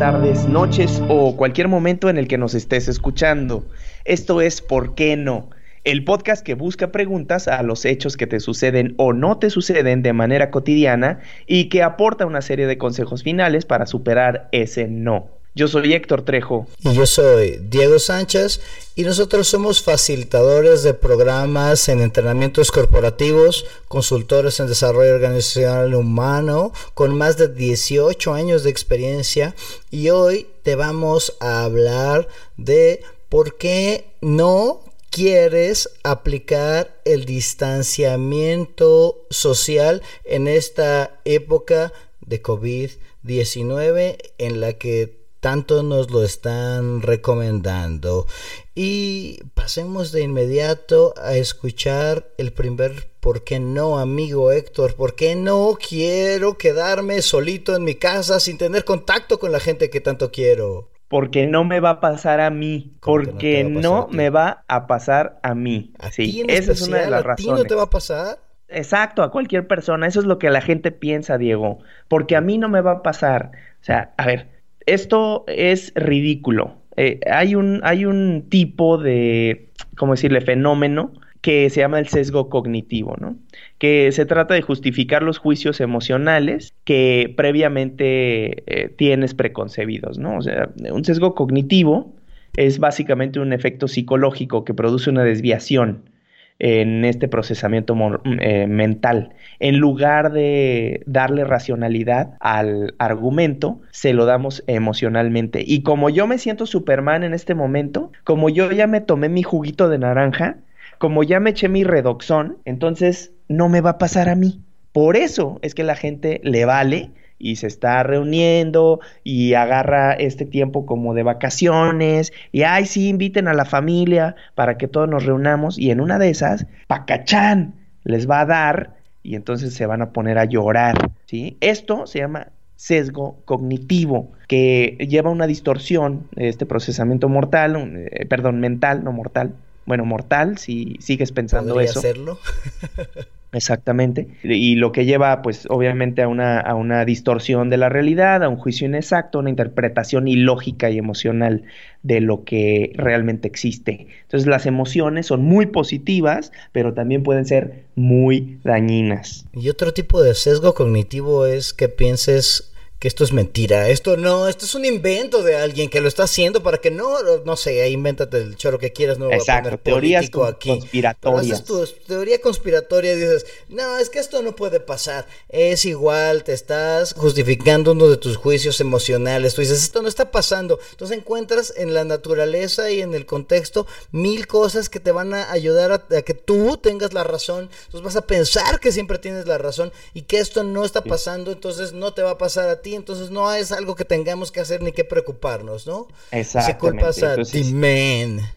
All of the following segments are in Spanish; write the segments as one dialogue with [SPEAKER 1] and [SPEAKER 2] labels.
[SPEAKER 1] tardes, noches o cualquier momento en el que nos estés escuchando. Esto es ¿Por qué no? El podcast que busca preguntas a los hechos que te suceden o no te suceden de manera cotidiana y que aporta una serie de consejos finales para superar ese no. Yo soy Héctor Trejo.
[SPEAKER 2] Y yo soy Diego Sánchez y nosotros somos facilitadores de programas en entrenamientos corporativos, consultores en desarrollo organizacional humano con más de 18 años de experiencia y hoy te vamos a hablar de por qué no quieres aplicar el distanciamiento social en esta época de COVID-19 en la que tanto nos lo están recomendando. Y pasemos de inmediato a escuchar el primer ¿por qué no, amigo Héctor? ¿Por qué no quiero quedarme solito en mi casa sin tener contacto con la gente que tanto quiero?
[SPEAKER 1] Porque no me va a pasar a mí. Porque no, me va a pasar a mí. sí, esa es una de las razones. ¿A ti
[SPEAKER 2] no te va a pasar?
[SPEAKER 1] Exacto, a cualquier persona. Eso es lo que la gente piensa, Diego. Porque a mí no me va a pasar. O sea, a ver, esto es ridículo. Eh, hay, un, hay un tipo de, ¿cómo decirle?, fenómeno que se llama el sesgo cognitivo, ¿no? Que se trata de justificar los juicios emocionales que previamente eh, tienes preconcebidos, ¿no? O sea, un sesgo cognitivo es básicamente un efecto psicológico que produce una desviación en este procesamiento eh, mental. En lugar de darle racionalidad al argumento, se lo damos emocionalmente. Y como yo me siento Superman en este momento, como yo ya me tomé mi juguito de naranja, como ya me eché mi redoxón, entonces no me va a pasar a mí. Por eso es que la gente le vale y se está reuniendo y agarra este tiempo como de vacaciones y ay sí inviten a la familia para que todos nos reunamos y en una de esas pacachán les va a dar y entonces se van a poner a llorar, ¿sí? Esto se llama sesgo cognitivo que lleva una distorsión, este procesamiento mortal, eh, perdón, mental, no mortal. Bueno, mortal si sigues pensando
[SPEAKER 2] ¿Podría
[SPEAKER 1] eso.
[SPEAKER 2] hacerlo?
[SPEAKER 1] Exactamente. Y lo que lleva, pues, obviamente a una, a una distorsión de la realidad, a un juicio inexacto, una interpretación ilógica y emocional de lo que realmente existe. Entonces, las emociones son muy positivas, pero también pueden ser muy dañinas.
[SPEAKER 2] Y otro tipo de sesgo cognitivo es que pienses que esto es mentira, esto no, esto es un invento de alguien que lo está haciendo para que no, no sé, invéntate el choro que quieras, no
[SPEAKER 1] Exacto, teorías aquí. conspiratorias.
[SPEAKER 2] tu teoría conspiratoria y dices, no, es que esto no puede pasar, es igual, te estás justificando uno de tus juicios emocionales, tú dices, esto no está pasando, entonces encuentras en la naturaleza y en el contexto mil cosas que te van a ayudar a, a que tú tengas la razón, entonces vas a pensar que siempre tienes la razón y que esto no está pasando, entonces no te va a pasar a ti entonces no es algo que tengamos que hacer ni que preocuparnos, ¿no?
[SPEAKER 1] Exactamente.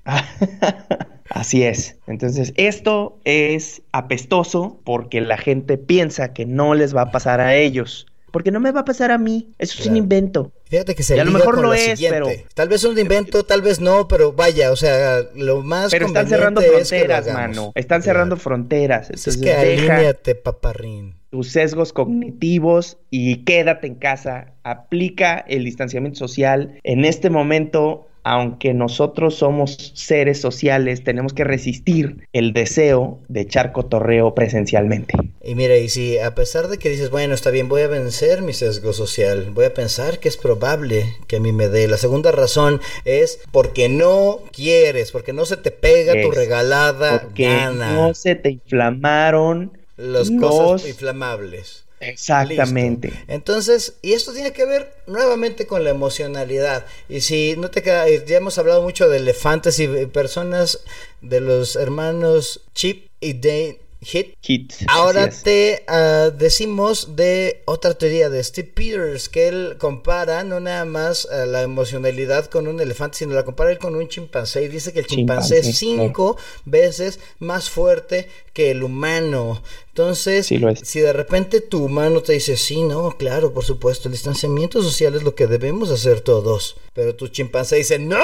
[SPEAKER 1] Así es. Entonces, esto es apestoso porque la gente piensa que no les va a pasar a ellos. Porque no me va a pasar a mí. Eso es un invento.
[SPEAKER 2] Fíjate que se
[SPEAKER 1] y a lo mejor no es, pero.
[SPEAKER 2] Tal vez es un invento, tal vez no, pero vaya, o sea, lo más.
[SPEAKER 1] Pero están cerrando fronteras, mano. Están cerrando fronteras.
[SPEAKER 2] Entonces, es que alíñate, paparrín
[SPEAKER 1] tus sesgos cognitivos y quédate en casa. Aplica el distanciamiento social. En este momento, aunque nosotros somos seres sociales, tenemos que resistir el deseo de echar cotorreo presencialmente.
[SPEAKER 2] Y mira, y si a pesar de que dices, bueno, está bien, voy a vencer mi sesgo social, voy a pensar que es probable que a mí me dé. La segunda razón es porque no quieres, porque no se te pega tu regalada
[SPEAKER 1] porque No se te inflamaron
[SPEAKER 2] los cosas inflamables.
[SPEAKER 1] Exactamente.
[SPEAKER 2] Entonces, y esto tiene que ver nuevamente con la emocionalidad. Y si no te queda, ya hemos hablado mucho de elefantes y personas de los hermanos Chip y Dane, Hit. Ahora te ah, decimos de otra teoría de Steve Peters, que él compara no nada más ah, la emocionalidad con un elefante, sino la compara él con un chimpancé y dice que el chimpancé, es cinco veces más fuerte que el humano. Entonces, si de repente tu humano te dice, sí, no, claro, por supuesto, el distanciamiento social es lo que debemos hacer todos, pero tu chimpancé dice, no,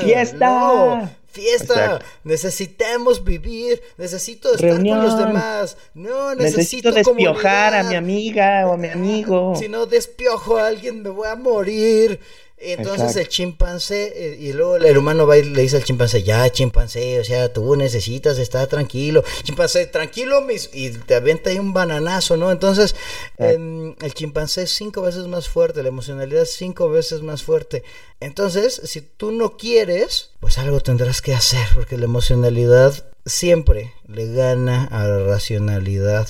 [SPEAKER 1] fiesta,
[SPEAKER 2] fiesta, necesitamos vivir, necesito estar con los demás. No, necesito,
[SPEAKER 1] necesito despiojar a mi amiga o a mi amigo.
[SPEAKER 2] Si no despiojo a alguien me voy a morir. Entonces el chimpancé, eh, y luego el humano va y le dice al chimpancé, ya chimpancé, o sea, tú necesitas estar tranquilo. Chimpancé, tranquilo, mis... y te avienta ahí un bananazo, ¿no? Entonces em, el chimpancé es cinco veces más fuerte, la emocionalidad es cinco veces más fuerte. Entonces, si tú no quieres, pues algo tendrás que hacer, porque la emocionalidad siempre le gana a la racionalidad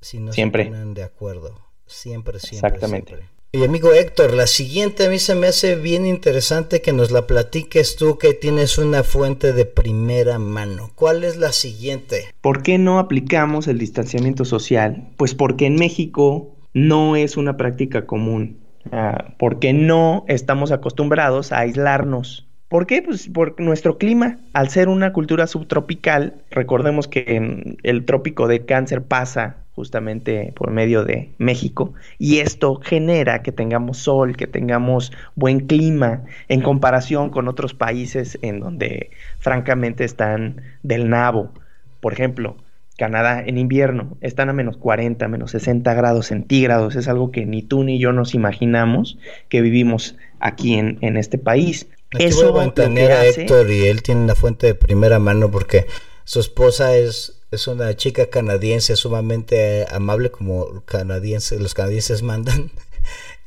[SPEAKER 2] si no
[SPEAKER 1] siempre.
[SPEAKER 2] se ponen de acuerdo. Siempre, siempre.
[SPEAKER 1] Exactamente.
[SPEAKER 2] Y amigo Héctor, la siguiente a mí se me hace bien interesante que nos la platiques tú que tienes una fuente de primera mano. ¿Cuál es la siguiente?
[SPEAKER 1] ¿Por qué no aplicamos el distanciamiento social? Pues porque en México no es una práctica común. Ah, porque no estamos acostumbrados a aislarnos. ¿Por qué? Pues por nuestro clima. Al ser una cultura subtropical, recordemos que el trópico de cáncer pasa justamente por medio de México y esto genera que tengamos sol, que tengamos buen clima en comparación con otros países en donde francamente están del nabo. Por ejemplo, Canadá en invierno están a menos 40, menos 60 grados centígrados. Es algo que ni tú ni yo nos imaginamos que vivimos aquí en, en este país.
[SPEAKER 2] Eso voy a a Héctor y él tiene una fuente de primera mano porque su esposa es es una chica canadiense sumamente amable como canadienses, los canadienses mandan.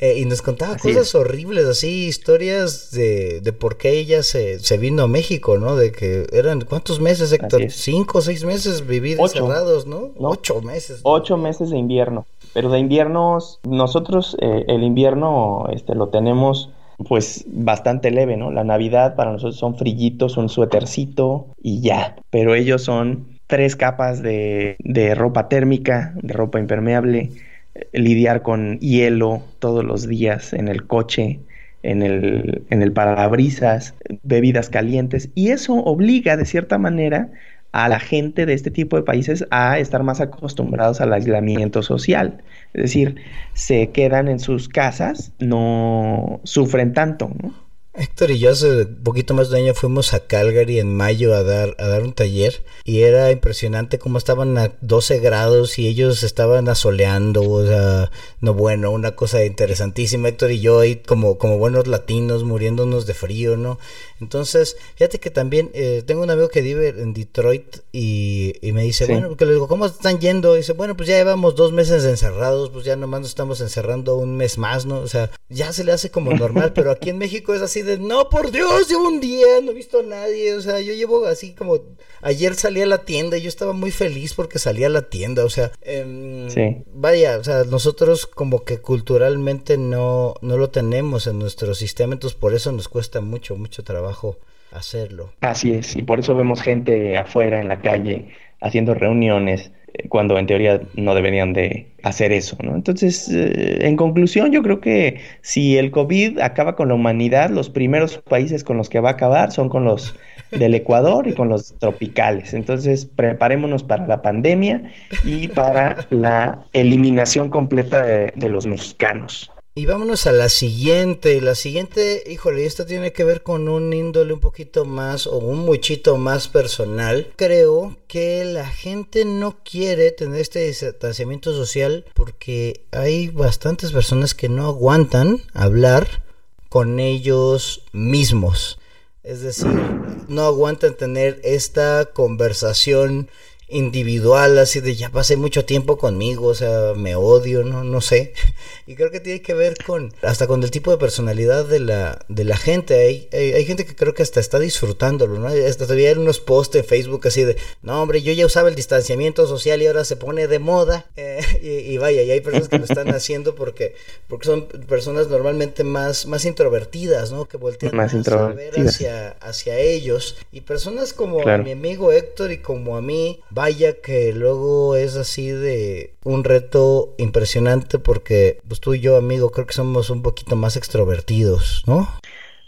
[SPEAKER 2] Eh, y nos contaba cosas horribles, así, historias de, de por qué ella se, se, vino a México, ¿no? De que eran, ¿cuántos meses, Héctor? Cinco o seis meses vivir encerrados, ¿no? Ocho meses.
[SPEAKER 1] Ocho meses de invierno. Pero de inviernos, nosotros eh, el invierno este, lo tenemos pues bastante leve, ¿no? La Navidad para nosotros son frillitos, un suétercito y ya. Pero ellos son tres capas de, de ropa térmica, de ropa impermeable, eh, lidiar con hielo todos los días en el coche, en el, en el parabrisas, bebidas calientes, y eso obliga de cierta manera a la gente de este tipo de países a estar más acostumbrados al aislamiento social. Es decir, se quedan en sus casas, no sufren tanto, ¿no?
[SPEAKER 2] Héctor y yo hace poquito más de un año fuimos a Calgary en mayo a dar, a dar un taller y era impresionante cómo estaban a 12 grados y ellos estaban asoleando, o sea, no bueno, una cosa interesantísima, Héctor y yo ahí como, como buenos latinos muriéndonos de frío, ¿no? Entonces, fíjate que también eh, tengo un amigo que vive en Detroit y, me dice, bueno, porque le digo, ¿cómo están yendo? Y dice, bueno, pues ya llevamos dos meses encerrados, pues ya nomás nos estamos encerrando un mes más, ¿no? O sea, ya se le hace como normal, pero aquí en México es así de, no, por Dios, llevo un día, no he visto a nadie, o sea, yo llevo así como, ayer salí a la tienda y yo estaba muy feliz porque salí a la tienda, o sea, em, vaya, o sea, nosotros como que culturalmente no, no lo tenemos en nuestro sistema, entonces por eso nos cuesta mucho, mucho trabajo hacerlo.
[SPEAKER 1] Así es, y por eso vemos gente afuera en la calle haciendo reuniones eh, cuando en teoría no deberían de hacer eso, ¿no? Entonces, eh, en conclusión, yo creo que si el COVID acaba con la humanidad, los primeros países con los que va a acabar son con los del Ecuador y con los tropicales. Entonces, preparémonos para la pandemia y para la eliminación completa de los mexicanos.
[SPEAKER 2] Y vámonos a la siguiente. La siguiente, híjole, esta tiene que ver con un índole un poquito más o un muchito más personal. Creo que la gente no quiere tener este distanciamiento social porque hay bastantes personas que no aguantan hablar con ellos mismos. Es decir, no aguantan tener esta conversación individual, así de ya pasé mucho tiempo conmigo, o sea, me odio, no, no sé. Y creo que tiene que ver con, hasta con el tipo de personalidad de la, de la gente. Hay, hay, gente que creo que hasta está disfrutándolo, ¿no? Hasta todavía hay unos posts en Facebook así de, no, hombre, yo ya usaba el distanciamiento social y ahora se pone de moda. Eh, y, vaya, y hay personas que lo están haciendo porque, porque son personas normalmente más, más introvertidas, ¿no? Que voltean
[SPEAKER 1] más
[SPEAKER 2] a ver hacia, hacia ellos. Y personas como mi amigo Héctor y como a mí, vaya que luego es así de un reto impresionante porque pues tú y yo, amigo, creo que somos un poquito más extrovertidos, ¿no?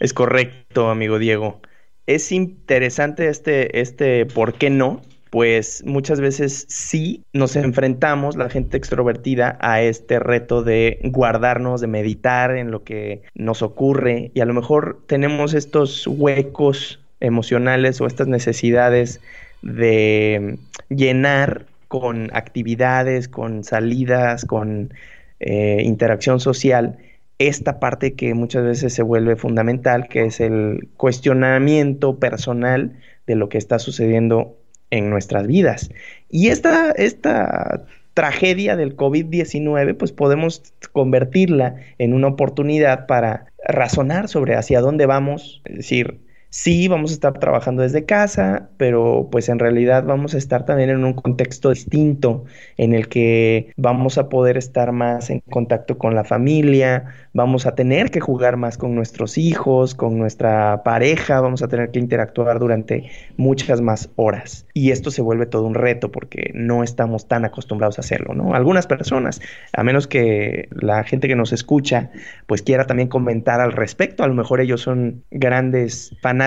[SPEAKER 1] Es correcto, amigo Diego. Es interesante este, este por qué no, pues muchas veces sí nos enfrentamos, la gente extrovertida, a este reto de guardarnos, de meditar en lo que nos ocurre y a lo mejor tenemos estos huecos emocionales o estas necesidades de llenar con actividades, con salidas, con eh, interacción social, esta parte que muchas veces se vuelve fundamental, que es el cuestionamiento personal de lo que está sucediendo en nuestras vidas. Y esta, esta tragedia del COVID-19, pues podemos convertirla en una oportunidad para razonar sobre hacia dónde vamos, es decir, sí vamos a estar trabajando desde casa, pero pues en realidad vamos a estar también en un contexto distinto en el que vamos a poder estar más en contacto con la familia, vamos a tener que jugar más con nuestros hijos, con nuestra pareja, vamos a tener que interactuar durante muchas más horas. Y esto se vuelve todo un reto porque no estamos tan acostumbrados a hacerlo, ¿no? Algunas personas, a menos que la gente que nos escucha, pues quiera también comentar al respecto, a lo mejor ellos son grandes fanáticos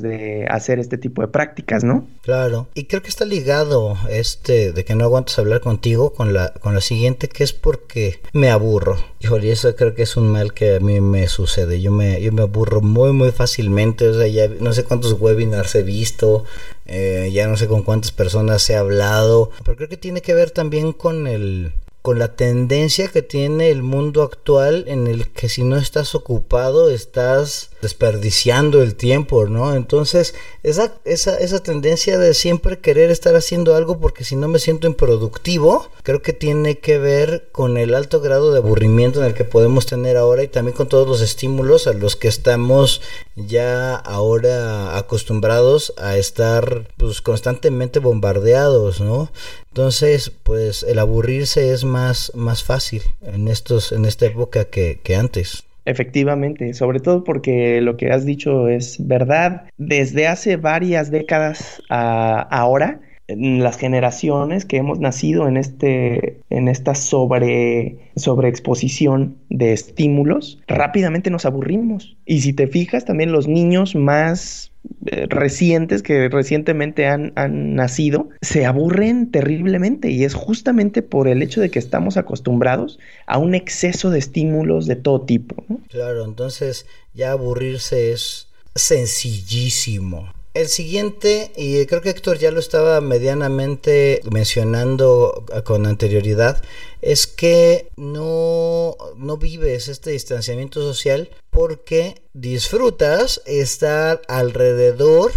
[SPEAKER 1] de hacer este tipo de prácticas, ¿no?
[SPEAKER 2] Claro, y creo que está ligado este de que no aguantas hablar contigo con la con la siguiente que es porque me aburro. Híjole, eso creo que es un mal que a mí me sucede. Yo me yo me aburro muy muy fácilmente, o sea, ya no sé cuántos webinars he visto, eh, ya no sé con cuántas personas he hablado, pero creo que tiene que ver también con el con la tendencia que tiene el mundo actual en el que si no estás ocupado estás desperdiciando el tiempo, ¿no? Entonces, esa, esa, esa tendencia de siempre querer estar haciendo algo porque si no me siento improductivo, creo que tiene que ver con el alto grado de aburrimiento en el que podemos tener ahora y también con todos los estímulos a los que estamos ya ahora acostumbrados a estar pues constantemente bombardeados, ¿no? Entonces, pues el aburrirse es más, más fácil en estos, en esta época que, que antes.
[SPEAKER 1] Efectivamente, sobre todo porque lo que has dicho es verdad. Desde hace varias décadas a ahora, las generaciones que hemos nacido en este en esta sobre sobreexposición de estímulos rápidamente nos aburrimos y si te fijas también los niños más eh, recientes que recientemente han, han, nacido se aburren terriblemente y es justamente por el hecho de que estamos acostumbrados a un exceso de estímulos de todo tipo.
[SPEAKER 2] Claro, entonces ya aburrirse es sencillísimo. El siguiente, y creo que Héctor ya lo estaba medianamente mencionando con anterioridad, es que no, no vives este distanciamiento social porque disfrutas estar alrededor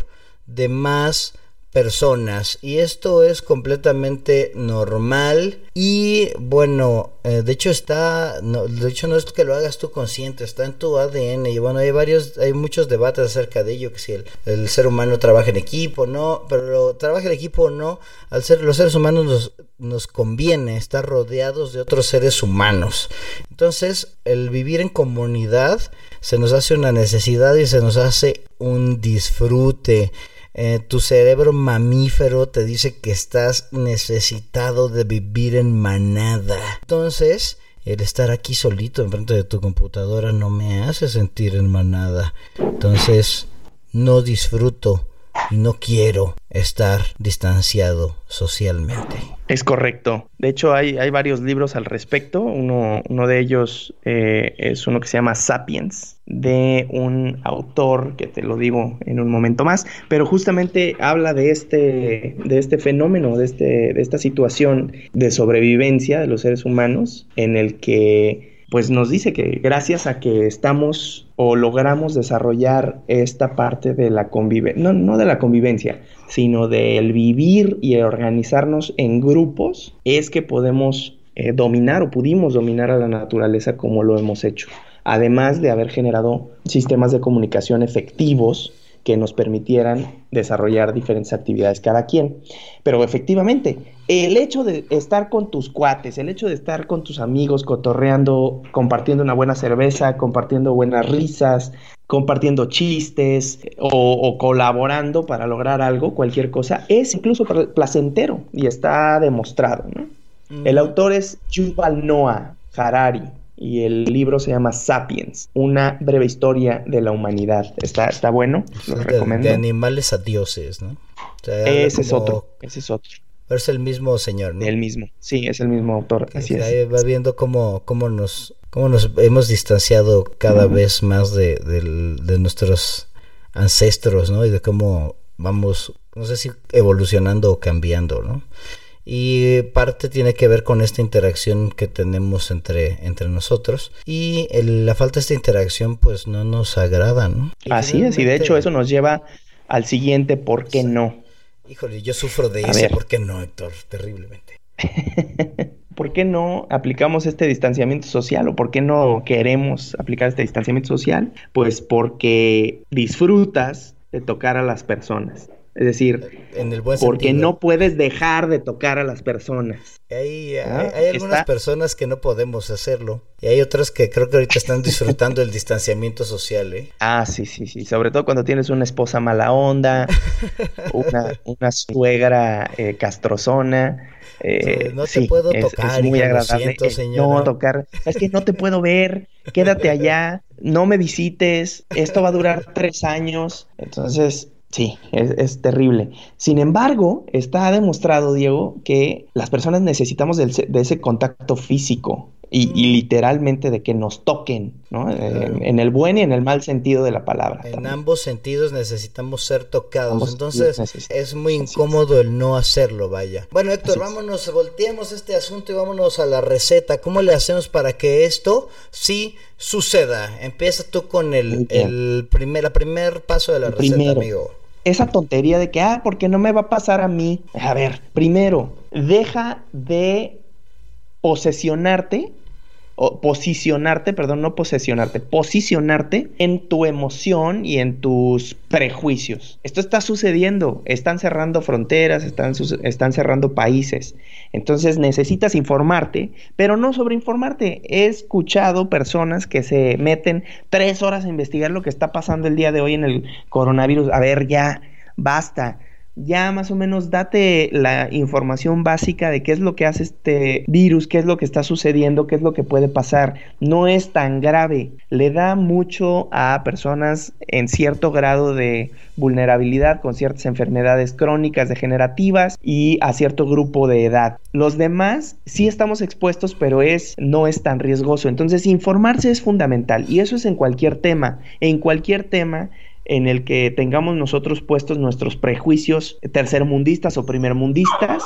[SPEAKER 2] de más personas. Y esto es completamente normal y bueno eh, de hecho está no, de hecho no es que lo hagas tú consciente está en tu ADN y bueno hay varios hay muchos debates acerca de ello que si el, ser humano trabaja en equipo no pero trabaja en equipo o no al ser los seres humanos nos, nos conviene estar rodeados de otros seres humanos. Entonces el vivir en comunidad se nos hace una necesidad y se nos hace un disfrute eh, tu cerebro mamífero te dice que estás necesitado de vivir en manada. Entonces, el estar aquí solito enfrente de tu computadora no me hace sentir en manada. Entonces, no disfruto no quiero estar distanciado socialmente.
[SPEAKER 1] Es correcto. De hecho, hay, hay varios libros al respecto. Uno, uno de ellos eh, es uno que se llama Sapiens, de un autor que te lo digo en un momento más, pero justamente habla de este, de este fenómeno, de, este, de esta situación de sobrevivencia de los seres humanos, en el que pues nos dice que gracias a que estamos o logramos desarrollar esta parte de la convivencia, no, no de la convivencia, sino del vivir y organizarnos en grupos, es que podemos eh, dominar o pudimos dominar a la naturaleza como lo hemos hecho. Además de haber generado sistemas de comunicación efectivos que nos permitieran desarrollar diferentes actividades cada quien. Pero efectivamente, el hecho de estar con tus cuates, el hecho de estar con tus amigos, cotorreando, compartiendo una buena cerveza, compartiendo buenas risas, compartiendo chistes o, colaborando para lograr algo, cualquier cosa, es incluso placentero y está demostrado. El autor es Yuval Noah Harari y el libro se llama Sapiens, una breve historia de la humanidad. Está, está bueno, lo
[SPEAKER 2] de,
[SPEAKER 1] recomiendo.
[SPEAKER 2] De animales a dioses, ¿no?
[SPEAKER 1] ese es otro, ese es otro.
[SPEAKER 2] Pero es el mismo señor, ¿no?
[SPEAKER 1] El mismo, sí, es el mismo autor, así es.
[SPEAKER 2] va viendo cómo, cómo, nos, cómo nos hemos distanciado cada vez más de, de nuestros ancestros, ¿no? Y de cómo vamos, no sé si evolucionando o cambiando, ¿no? Y parte tiene que ver con esta interacción que tenemos entre, entre nosotros y la falta de esta interacción pues no nos agrada, ¿no?
[SPEAKER 1] Así es, y de hecho eso nos lleva al siguiente ¿por qué no?
[SPEAKER 2] Híjole, yo sufro de eso, ¿por qué no, Héctor? Terriblemente.
[SPEAKER 1] ¿Por qué no aplicamos este distanciamiento social o por qué no queremos aplicar este distanciamiento social? Pues porque disfrutas de tocar a las personas. Es decir, en el porque no puedes dejar de tocar a las personas.
[SPEAKER 2] Hay, hay, algunas personas que no podemos hacerlo y hay otras que creo que ahorita están disfrutando el distanciamiento social. ¿eh?
[SPEAKER 1] Ah, sí, sí, sí. Sobre todo cuando tienes una esposa mala onda, una, una suegra eh, castrozona. Eh,
[SPEAKER 2] no te puedo tocar. Es muy agradable.
[SPEAKER 1] no tocar. Es que no te puedo ver. Quédate allá. No me visites. Esto va a durar tres años. Entonces, Sí, es, terrible. Sin embargo, está demostrado, Diego, que las personas necesitamos de, ese contacto físico y, literalmente de que nos toquen, ¿no? En, el buen y en el mal sentido de la palabra.
[SPEAKER 2] En ambos sentidos necesitamos ser tocados. Entonces es muy incómodo el no hacerlo, vaya. Bueno, Héctor, vámonos, volteemos este asunto y vámonos a la receta. ¿Cómo le hacemos para que esto sí suceda? Empieza tú con el, el primer, primer paso de la receta, amigo
[SPEAKER 1] esa tontería de que, ah, porque no me va a pasar a mí. A ver, primero, deja de posesionarte o posicionarte, perdón, no posesionarte, posicionarte en tu emoción y en tus prejuicios. Esto está sucediendo, están cerrando fronteras, están, están cerrando países. Entonces necesitas informarte, pero no sobreinformarte. He escuchado personas que se meten tres horas a investigar lo que está pasando el día de hoy en el coronavirus. A ver, ya, basta ya más o menos date la información básica de qué es lo que hace este virus, qué es lo que está sucediendo, qué es lo que puede pasar. No es tan grave. Le da mucho a personas en cierto grado de vulnerabilidad con ciertas enfermedades crónicas degenerativas y a cierto grupo de edad. Los demás sí estamos expuestos, pero es no es tan riesgoso. Entonces, informarse es fundamental y eso es en cualquier tema. En cualquier tema en el que tengamos nosotros puestos nuestros prejuicios tercermundistas o primermundistas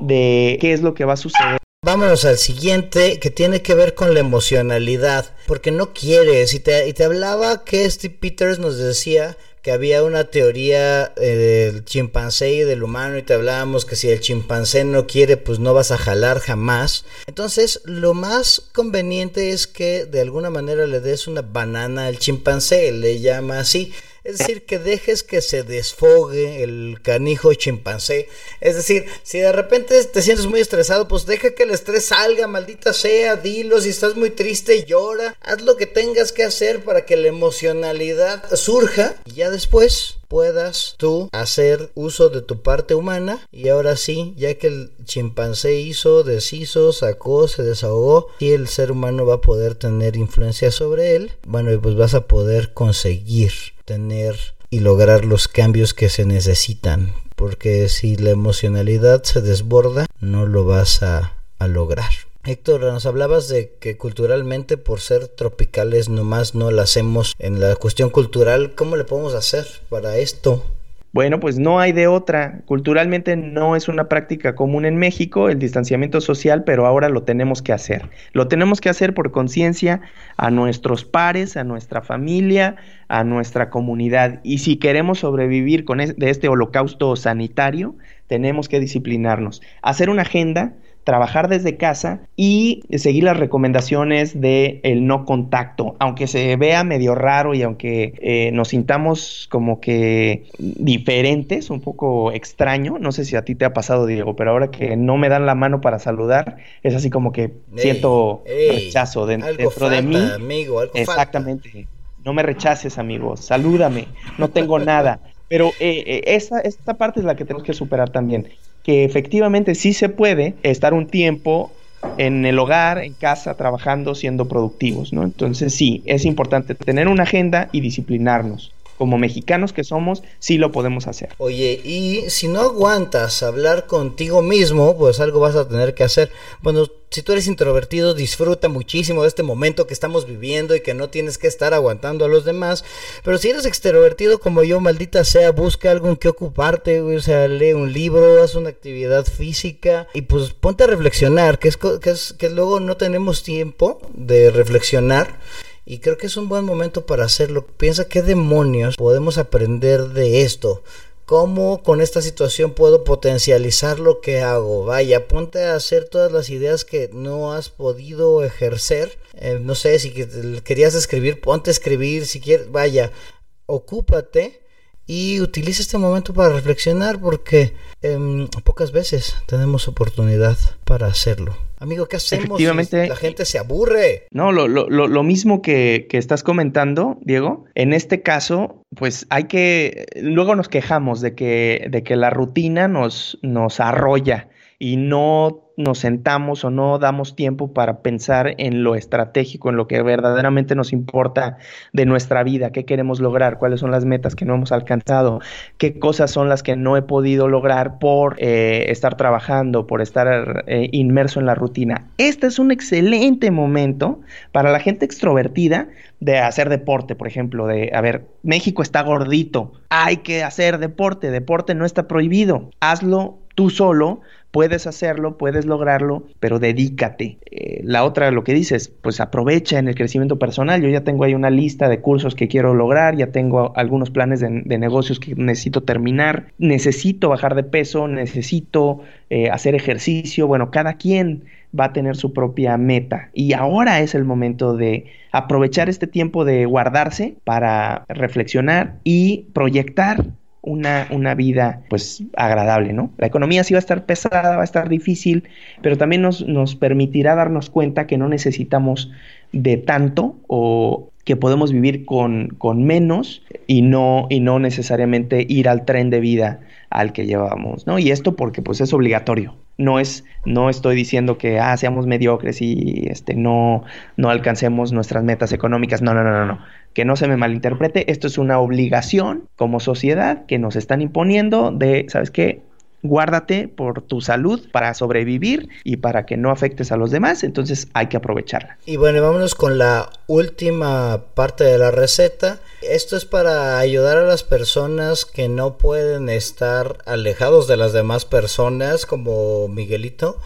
[SPEAKER 1] de qué es lo que va a suceder.
[SPEAKER 2] Vámonos al siguiente, que tiene que ver con la emocionalidad, porque no quieres, y te, y te hablaba que Steve Peters nos decía que había una teoría eh, del chimpancé y del humano y te hablábamos que si el chimpancé no quiere pues no vas a jalar jamás. Entonces lo más conveniente es que de alguna manera le des una banana al chimpancé, le llama así. Es decir, que dejes que se desfogue el canijo chimpancé. Es decir, si de repente te sientes muy estresado, pues deja que el estrés salga, maldita sea, dilo. Si estás muy triste, llora. Haz lo que tengas que hacer para que la emocionalidad surja y ya después puedas tú hacer uso de tu parte humana y ahora sí, ya que el chimpancé hizo, deshizo, sacó, se desahogó y el ser humano va a poder tener influencia sobre él, bueno, pues vas a poder conseguir tener y lograr los cambios que se necesitan. Porque si la emocionalidad se desborda, no lo vas a, lograr. Héctor, nos hablabas de que culturalmente por ser tropicales nomás no lo hacemos en la cuestión cultural. ¿Cómo le podemos hacer para esto?
[SPEAKER 1] Bueno, pues no hay de otra. Culturalmente no es una práctica común en México el distanciamiento social, pero ahora lo tenemos que hacer. Lo tenemos que hacer por conciencia a nuestros pares, a nuestra familia, a nuestra comunidad. Y si queremos sobrevivir con de este holocausto sanitario, tenemos que disciplinarnos. Hacer una agenda trabajar desde casa y seguir las recomendaciones de el no contacto, aunque se vea medio raro y aunque eh, nos sintamos como que diferentes, un poco extraño, no sé si a ti te ha pasado Diego, pero ahora que no me dan la mano para saludar, es así como que siento rechazo dentro de mí.
[SPEAKER 2] Amigo,
[SPEAKER 1] Exactamente. No me rechaces, amigo. Salúdame. No tengo nada. Pero eh, eh, esta, esta parte es la que tenemos que superar también que efectivamente sí se puede estar un tiempo en el hogar, en casa, trabajando, siendo productivos, ¿no? Entonces sí, es importante tener una agenda y disciplinarnos. Como mexicanos que somos, sí lo podemos hacer.
[SPEAKER 2] Oye, y si no aguantas hablar contigo mismo, pues algo vas a tener que hacer. Bueno, si tú eres introvertido, disfruta muchísimo de este momento que estamos viviendo y que no tienes que estar aguantando a los demás. Pero si eres extrovertido como yo, maldita sea, busca algo en que ocuparte, o sea, lee un libro, haz una actividad física y pues ponte a reflexionar, que es que, es, que luego no tenemos tiempo de reflexionar. Y creo que es un buen momento para hacerlo. Piensa qué demonios podemos aprender de esto. ¿Cómo con esta situación puedo potencializar lo que hago? Vaya, ponte a hacer todas las ideas que no has podido ejercer. Eh, no sé, si querías escribir, ponte a escribir. Si quieres, vaya, ocúpate y utiliza este momento para reflexionar porque em, pocas veces tenemos oportunidad para hacerlo. Amigo, ¿qué hacemos? Efectivamente, la gente se aburre.
[SPEAKER 1] No, lo, lo, lo mismo que, que, estás comentando, Diego. En este caso, pues hay que. Luego nos quejamos de que, de que la rutina nos, nos arrolla y no nos sentamos o no damos tiempo para pensar en lo estratégico, en lo que verdaderamente nos importa de nuestra vida, qué queremos lograr, cuáles son las metas que no hemos alcanzado, qué cosas son las que no he podido lograr por eh, estar trabajando, por estar eh, inmerso en la rutina. Este es un excelente momento para la gente extrovertida de hacer deporte, por ejemplo, de, a ver, México está gordito, hay que hacer deporte, deporte no está prohibido, hazlo tú solo puedes hacerlo, puedes lograrlo, pero dedícate. Eh, la otra, lo que dices, pues aprovecha en el crecimiento personal. Yo ya tengo ahí una lista de cursos que quiero lograr, ya tengo algunos planes de, negocios que necesito terminar, necesito bajar de peso, necesito eh, hacer ejercicio. Bueno, cada quien va a tener su propia meta y ahora es el momento de aprovechar este tiempo de guardarse para reflexionar y proyectar una, una, vida pues agradable, ¿no? La economía sí va a estar pesada, va a estar difícil, pero también nos, nos permitirá darnos cuenta que no necesitamos de tanto o que podemos vivir con, con menos y no, y no necesariamente ir al tren de vida al que llevamos, ¿no? Y esto porque pues es obligatorio. No es, no estoy diciendo que ah, seamos mediocres y este no, no alcancemos nuestras metas económicas. No, no, no, no, no. Que no se me malinterprete. Esto es una obligación como sociedad que nos están imponiendo de, ¿sabes qué? Guárdate por tu salud para sobrevivir y para que no afectes a los demás, entonces hay que aprovecharla.
[SPEAKER 2] Y bueno, vámonos con la última parte de la receta. Esto es para ayudar a las personas que no pueden estar alejados de las demás personas, como Miguelito.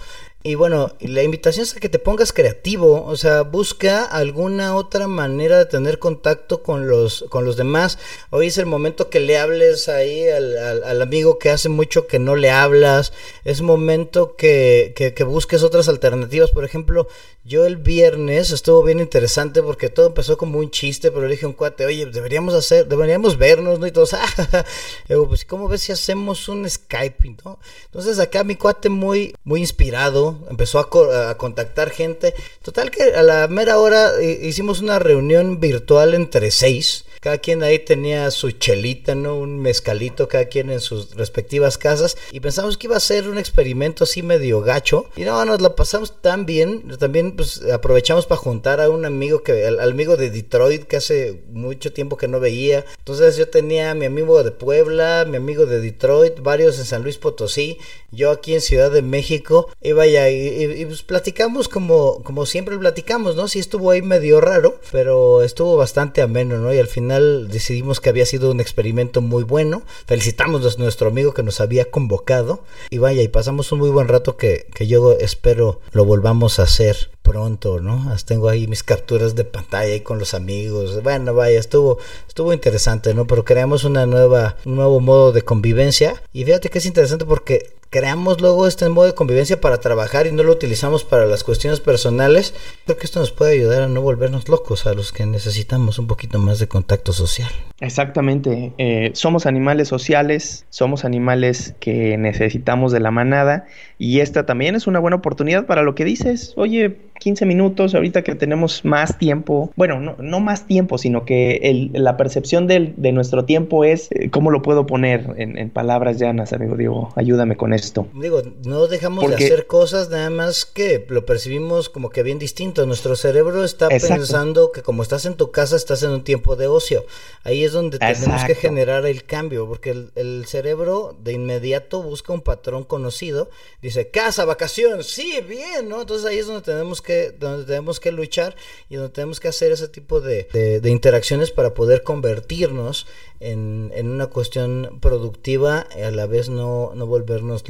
[SPEAKER 2] Y bueno, la invitación es a que te pongas creativo, o sea, busca alguna otra manera de tener contacto con los, con los demás. Hoy es el momento que le hables ahí al, amigo que hace mucho que no le hablas. Es momento que, que, que busques otras alternativas. Por ejemplo, yo el viernes estuvo bien interesante porque todo empezó como un chiste, pero le dije a un cuate, oye, deberíamos hacer, deberíamos vernos, ¿no? Y todos, ah, digo, pues, ¿cómo ves si hacemos un Skype, ¿no? Entonces acá mi cuate muy, muy inspirado, empezó a, a contactar gente. Total que a la mera hora eh, hicimos una reunión virtual entre seis cada quien ahí tenía su chelita, ¿no? Un mezcalito, cada quien en sus respectivas casas. Y pensamos que iba a ser un experimento así medio gacho. Y no, nos la pasamos tan bien. También pues aprovechamos para juntar a un amigo que, al, amigo de Detroit que hace mucho tiempo que no veía. Entonces yo tenía a mi amigo de Puebla, mi amigo de Detroit, varios en San Luis Potosí, yo aquí en Ciudad de México. Y vaya, y, pues platicamos como, como siempre platicamos, ¿no? Sí estuvo ahí medio raro, pero estuvo bastante ameno, ¿no? Y al final decidimos que había sido un experimento muy bueno. Felicitamos a nuestro amigo que nos había convocado. Y vaya, y pasamos un muy buen rato que, que yo espero lo volvamos a hacer pronto, ¿no? Tengo ahí mis capturas de pantalla ahí con los amigos. Bueno, vaya, estuvo, estuvo interesante, ¿no? Pero creamos una nueva, un nuevo modo de convivencia. Y fíjate que es interesante porque creamos luego este modo de convivencia para trabajar y no lo utilizamos para las cuestiones personales, creo que esto nos puede ayudar a no volvernos locos a los que necesitamos un poquito más de contacto social.
[SPEAKER 1] Exactamente, eh, somos animales sociales, somos animales que necesitamos de la manada y esta también es una buena oportunidad para lo que dices, oye, 15 minutos, ahorita que tenemos más tiempo, bueno, no, no más tiempo, sino que el, la percepción del, de nuestro tiempo es, eh, ¿cómo lo puedo poner en, en, palabras llanas, amigo Diego? Ayúdame con esto.
[SPEAKER 2] Digo, no dejamos de hacer cosas, nada más que lo percibimos como que bien distinto. Nuestro cerebro está Exacto. pensando que como estás en tu casa, estás en un tiempo de ocio. Ahí es donde tenemos Exacto. que generar el cambio, porque el, el cerebro de inmediato busca un patrón conocido, dice, casa, vacaciones, sí, bien, ¿no? Entonces ahí es donde tenemos que, donde tenemos que luchar y donde tenemos que hacer ese tipo de, de, de interacciones para poder convertirnos en, en, una cuestión productiva y a la vez no, no volvernos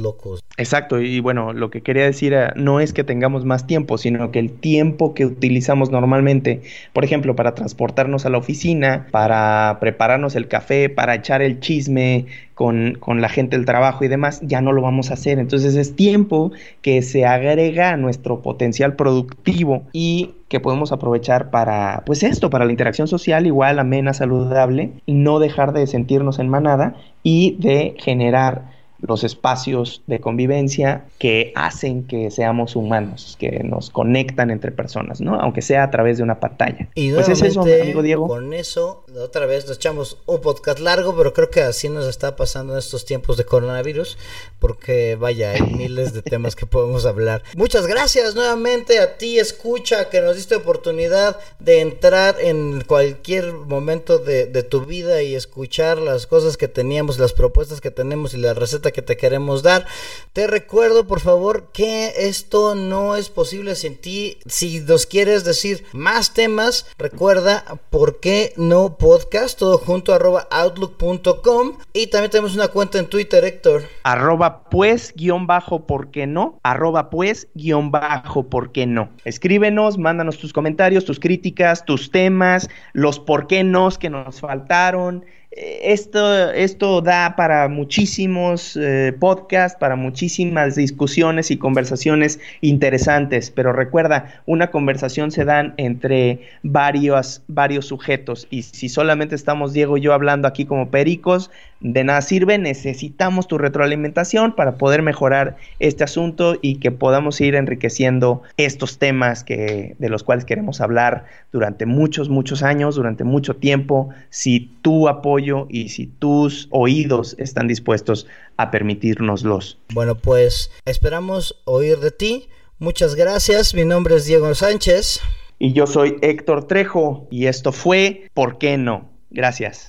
[SPEAKER 1] Exacto, y bueno, lo que quería decir no es que tengamos más tiempo, sino que el tiempo que utilizamos normalmente, por ejemplo, para transportarnos a la oficina, para prepararnos el café, para echar el chisme con, con la gente del trabajo y demás, ya no lo vamos a hacer. Entonces es tiempo que se agrega a nuestro potencial productivo y que podemos aprovechar para, pues esto, para la interacción social igual, amena, saludable, no dejar de sentirnos en manada y de generar los espacios de convivencia que hacen que seamos humanos, que nos conectan entre personas, ¿no? Aunque sea a través de una pantalla.
[SPEAKER 2] Y pues es eso, amigo Diego. Con eso, otra vez nos echamos un podcast largo, pero creo que así nos está pasando en estos tiempos de coronavirus, porque vaya, hay miles de temas que podemos hablar. Muchas gracias nuevamente a ti, escucha, que nos diste oportunidad de entrar en cualquier momento de, de tu vida y escuchar las cosas que teníamos, las propuestas que tenemos y la que te queremos dar. Te recuerdo, por favor, que esto no es posible sin ti. Si nos quieres decir más temas, recuerda por qué no podcast, todo junto arroba outlook.com. Y también tenemos una cuenta en Twitter, Héctor.
[SPEAKER 1] Arroba pues guion bajo por qué no. Arroba pues guion bajo por qué no. Escríbenos, mándanos tus comentarios, tus críticas, tus temas, los por qué no que nos faltaron esto, esto da para muchísimos eh, podcasts, para muchísimas discusiones y conversaciones interesantes, pero recuerda, una conversación se dan entre varios, varios sujetos. Y si solamente estamos Diego y yo hablando aquí como pericos, de nada sirve, necesitamos tu retroalimentación para poder mejorar este asunto y que podamos ir enriqueciendo estos temas que, de los cuales queremos hablar durante muchos, muchos años, durante mucho tiempo, si tu apoyo y si tus oídos están dispuestos a permitirnoslos.
[SPEAKER 2] Bueno, pues esperamos oír de ti. Muchas gracias. Mi nombre es Diego Sánchez.
[SPEAKER 1] Y yo soy Héctor Trejo y esto fue ¿Por qué no? Gracias.